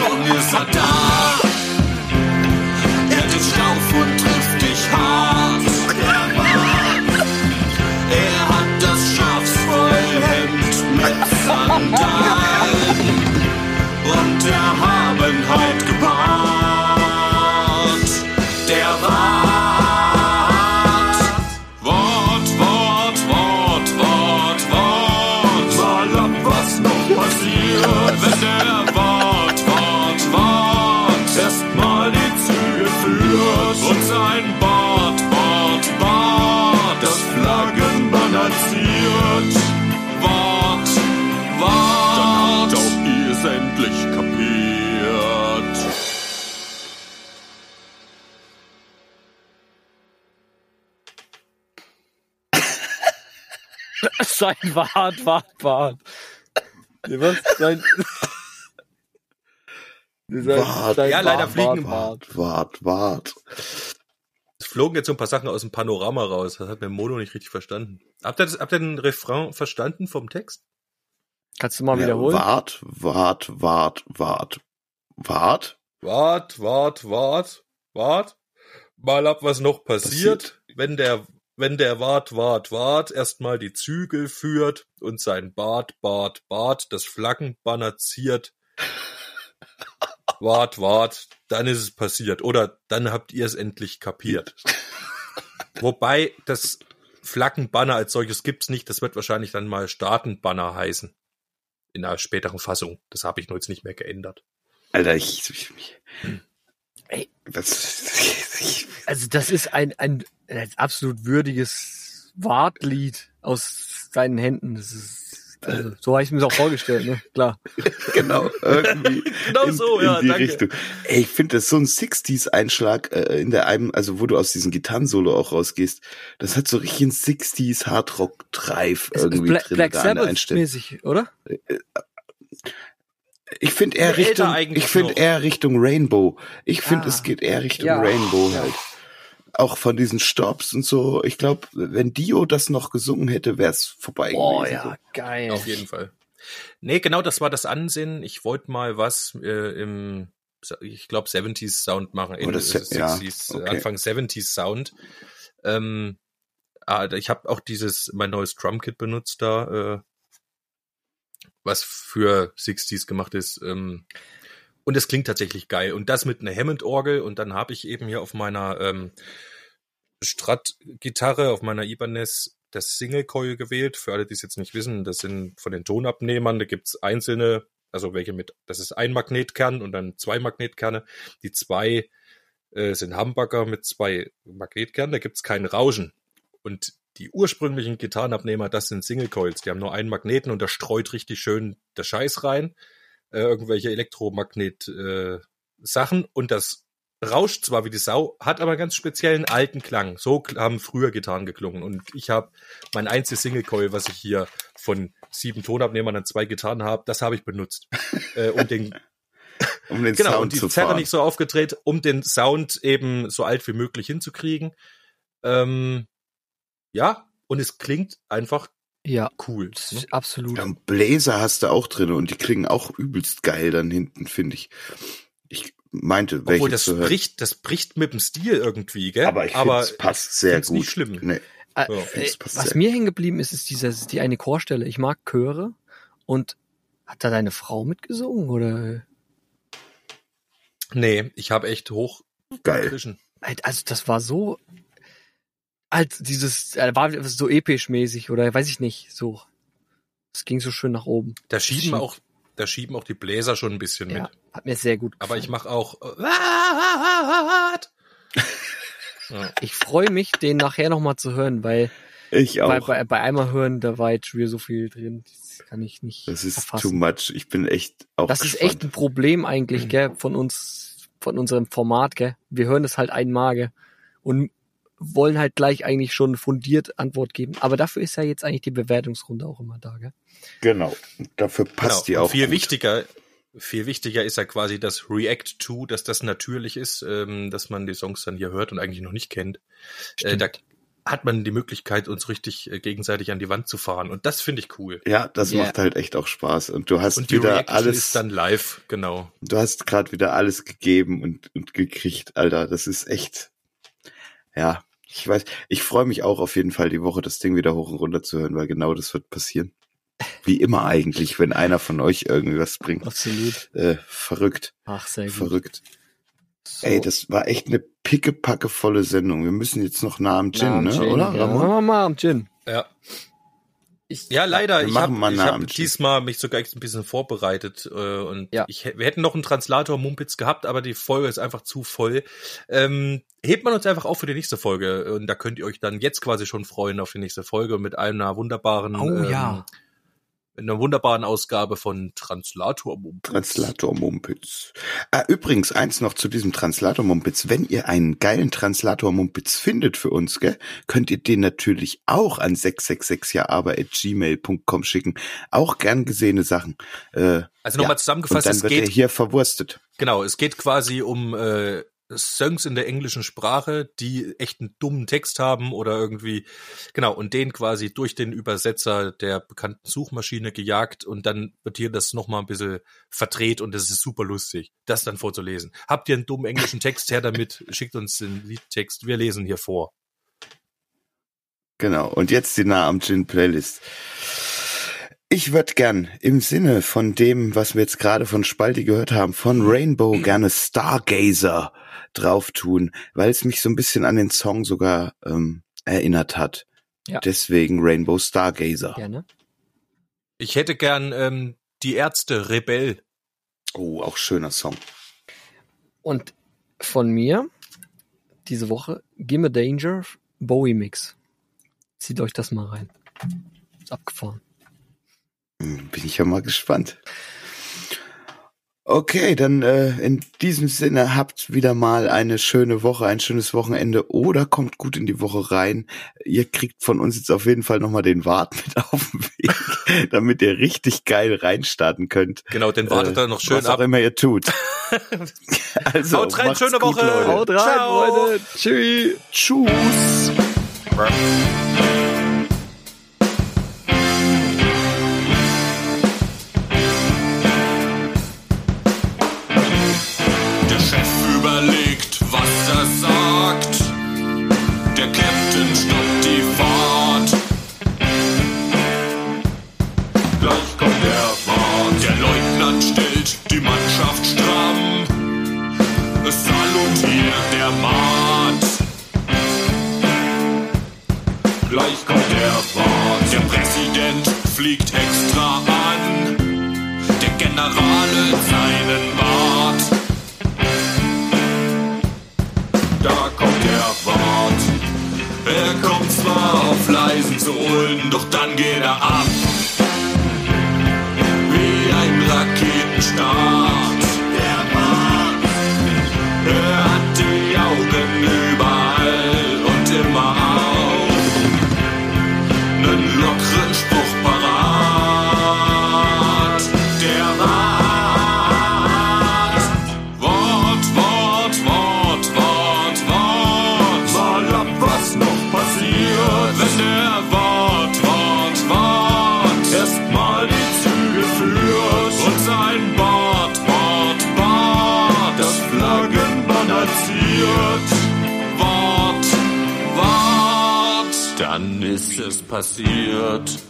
Schon ist er da. Sein [LAUGHS] Wart, Wart, Wart. Nee, Was? Sein. Nee, sein- Wart, Ja, leider Wart, fliegen- Wart, Wart, Wart. wart. Es flogen jetzt so ein paar Sachen aus dem Panorama raus. Das hat mir Mono nicht richtig verstanden. Habt ihr, das, habt ihr den Refrain verstanden vom Text? Kannst du mal Ja, wiederholen? wart, wart, wart, wart. Wart? Wart, wart, wart, wart. Mal ab, was noch passiert, wenn der, wenn der Wart, Wart, Wart erstmal die Zügel führt und sein Bart, Bart, Bart das Flaggenbanner ziert. Wart, wart, dann ist es passiert. Oder dann habt ihr es endlich kapiert. Wobei das Flaggenbanner als solches gibt's nicht. Das wird wahrscheinlich dann mal Staatenbanner heißen. In einer späteren Fassung. Das habe ich nur jetzt nicht mehr geändert. Alter, ich, ich, ich Ey. was, [LAUGHS] Also das ist ein, ein, ein absolut würdiges Wartlied aus seinen Händen. Das ist Also, so habe ich mir auch vorgestellt, ne? Klar. [LAUGHS] genau, irgendwie. Genau in, so, ja, in die danke. Richtung. Ey, ich finde das so ein 60s-Einschlag äh, in der einem, also wo du aus diesem Gitarrensolo auch rausgehst. Das hat so richtig ein 60s Hardrock-Drive irgendwie Bla drin Black da an der Sabbath Einstellung. mäßig, oder? Ich finde eher Richtung, ich finde eher Richtung Rainbow. Ich finde, Ah. es geht eher Richtung Ja. Rainbow halt. Auch von diesen Stops und so. Ich glaube, wenn Dio das noch gesungen hätte, wäre es vorbei Oh gewesen. ja, geil. Auf jeden Fall. Nee, genau, das war das Ansinnen. Ich wollte mal was äh, im, ich glaube, 70s Sound machen. Oh, das- äh, ja, 60s, okay. Anfang 70s Sound. Ähm, ah, ich habe auch dieses, mein neues Drumkit benutzt da, äh, was für 60s gemacht ist. Ähm, und es klingt tatsächlich geil. Und das mit einer Hammond-Orgel. Und dann habe ich eben hier auf meiner ähm, Strat-Gitarre, auf meiner Ibanez, das Single Coil gewählt. Für alle, die es jetzt nicht wissen, das sind von den Tonabnehmern. Da gibt's einzelne, also welche mit, das ist ein Magnetkern und dann zwei Magnetkerne. Die zwei äh, sind Hamburger mit zwei Magnetkernen. Da gibt's kein Rauschen. Und die ursprünglichen Gitarrenabnehmer, das sind Single Coils. Die haben nur einen Magneten und da streut richtig schön der Scheiß rein. Äh, irgendwelche Elektromagnet äh, und das rauscht zwar wie die Sau, hat aber einen ganz speziellen alten Klang. So haben früher Gitarren geklungen. Und ich habe mein einziges Single Coil, was ich hier von sieben Tonabnehmern an zwei Gitarren habe, das habe ich benutzt. äh, um den [LAUGHS] Um den genau, Sound und die Zerre nicht so aufgedreht, um den Sound eben so alt wie möglich hinzukriegen. Ähm, ja, und es klingt einfach Ja, cool. das Ne? ist absolut. Ja, Bläser hast du auch drin und die klingen auch übelst geil dann hinten, finde ich. Ich meinte, welche Obwohl das zu hören. bricht, das bricht mit dem Stil irgendwie, gell? Aber ich finde, es passt sehr gut. nicht schlimm. Nee, Äh, Ja, äh, was mir hängen geblieben ist, ist dieser, die eine Chorstelle. Ich mag Chöre und hat da deine Frau mitgesungen oder? Nee, ich habe echt hoch geil. Krischen. Also das war so, als dieses, äh, war so episch mäßig oder weiß ich nicht, so. Es ging so schön nach oben. Da schieben Schieb- auch, da schieben auch die Bläser schon ein bisschen Ja, mit. hat mir sehr gut Aber gefallen. ich mache auch. Äh, [LAUGHS] ja. Ich freue mich, den nachher nochmal zu hören, weil Ich auch. bei, bei, bei einmal hören, da war jetzt schon wieder so viel drin. Das kann ich nicht das ist erfassen. too much. Ich bin echt auch Das ist gespannt. echt ein Problem eigentlich, gell, von uns, von unserem Format, gell. Wir hören es halt einmal, gell, und wollen halt gleich eigentlich schon fundiert Antwort geben. Aber dafür ist ja jetzt eigentlich die Bewertungsrunde auch immer da, gell. Genau. Dafür passt die Genau. Und auch. viel gut. wichtiger, viel wichtiger ist ja quasi das React to, dass das natürlich ist, ähm, dass man die Songs dann hier hört und eigentlich noch nicht kennt. Äh, da hat man die Möglichkeit, uns richtig äh, gegenseitig an die Wand zu fahren. Und das finde ich cool. Ja, das Ja. macht halt echt auch Spaß. Und du hast Und die wieder Reaction alles, ist dann live, genau. du hast gerade wieder alles gegeben und, und gekriegt, Alter. Das ist echt, ja, ich weiß, ich freue mich auch auf jeden Fall die Woche, das Ding wieder hoch und runter zu hören, weil genau das wird passieren. Wie immer eigentlich, wenn einer von euch irgendwie was bringt. Absolut. Äh, verrückt, Ach, sehr gut. verrückt. So, Ey, das war echt eine pickepackevolle Sendung. Wir müssen jetzt noch nah am Gin, nah am ne? Gin, Oder, ja. Ramon? Machen wir mal am Gin. Ja. Ich, Ja, leider. Ich habe hab diesmal mich sogar echt ein bisschen vorbereitet äh, und Ja. ich, wir hätten noch einen Translator Mumpitz gehabt, aber die Folge ist einfach zu voll. Ähm, hebt man uns einfach auf für die nächste Folge und da könnt ihr euch dann jetzt quasi schon freuen auf die nächste Folge mit einer wunderbaren, Oh, ähm, mit einer wunderbaren Ausgabe von Translator Mumpitz. Translator Mumpitz. Ah, übrigens, eins noch zu diesem Translator Mumpitz. Wenn ihr einen geilen Translator Mumpitz findet für uns, gell, könnt ihr den natürlich auch an 666jaaber.gmail.com schicken. Auch gern gesehene Sachen. Äh, Also nochmal ja. zusammengefasst, Und dann es wird er geht hier verwurstet. Genau, es geht quasi um äh, Songs in der englischen Sprache, die echt einen dummen Text haben oder irgendwie, genau, und den quasi durch den Übersetzer der bekannten Suchmaschine gejagt und dann wird hier das nochmal ein bisschen verdreht und das ist super lustig, das dann vorzulesen. Habt ihr einen dummen englischen Text her damit, [LAUGHS] schickt uns den Liedtext, wir lesen hier vor. Genau. Und jetzt die Nah am Gin Playlist. Ich würde gern im Sinne von dem, was wir jetzt gerade von Spalti gehört haben, von Rainbow gerne Stargazer drauf tun, weil es mich so ein bisschen an den Song sogar ähm, erinnert hat. Ja. Deswegen Rainbow Stargazer. Gerne. Ich hätte gern ähm, die Ärzte Rebell. Oh, auch schöner Song. Und von mir diese Woche Gimme Danger Bowie Mix. Zieht euch das mal rein. Ist abgefahren. Bin ich ja mal gespannt. Okay, dann äh, in diesem Sinne habt wieder mal eine schöne Woche, ein schönes Wochenende oder kommt gut in die Woche rein. Ihr kriegt von uns jetzt auf jeden Fall nochmal den Wart [LAUGHS] mit auf den Weg, damit ihr richtig geil reinstarten könnt. Genau, den wartet Äh, er noch schön was auch ab. immer ihr tut. [LAUGHS] also, Haut rein, macht's schöne gut, Woche. Leute. Haut rein, Ciao. Leute. Tschüss. Tschüss. Dann ist es passiert.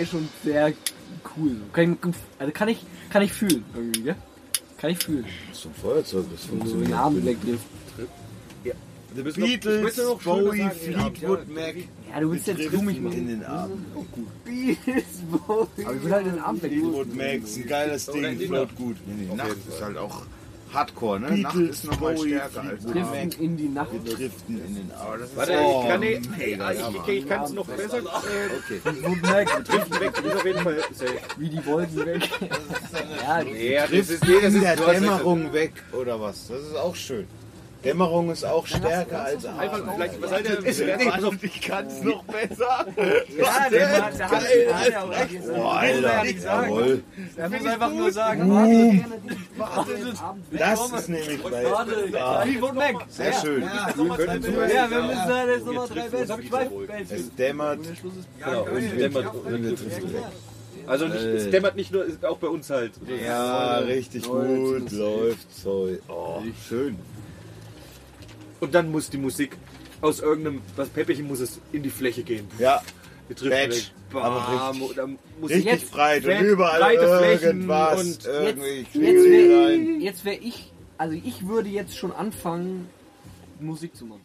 Eigentlich schon sehr cool. Kann ich, also kann ich, kann ich fühlen irgendwie, gell? Kann ich fühlen. So ein Feuerzeug, das So den Abend wegtrifft. Beatles, Bowie, Fleetwood Mac. Ja, du willst jetzt du mich in machen. den Arm. Aber ich will halt den Abend wegtrifft. Fleetwood Mac ist ein geiles Ding, float gut. Nee, nee, Nacht ist halt auch Hardcore, ne? Nacht ist nochmal stärker als Driften in die Nacht. Driften in den Arm. Warte, Oh, ich kann mega ich, Hammer. ich, ich es noch besser. Äh, Okay. Merken. Driften weg ist auf jeden Fall safe. Wie die Wolken weg. ja, Ja, das ist, Driften nee, das in ist der du hast recht. Dämmerung weg oder was? Das ist auch schön. Dämmerung ist auch stärker als Einfach, Abend. vielleicht, was halt also, Ich kann es noch besser. [LAUGHS] ja der hat, ja recht. Boah, Alter, jawohl. Er muss einfach nur sagen, warte, Das ist nämlich bei... Fleetwood Mac. Sehr schön. Ja, wir müssen da jetzt nochmal drei Bands. Es dämmert. genau, und dämmert, also nicht, es dämmert nicht nur, ist auch bei uns halt. Ja, richtig gut. Läuft so. Oh, schön. Und dann muss die Musik aus irgendeinem, was Peppichen muss es in die Fläche gehen. Ja, Die trifft Bam, richtig- richtig jetzt breit und überall irgendwas. und irgendwie Jetzt rein. wäre jetzt wär ich, also ich würde jetzt schon anfangen, Musik zu machen.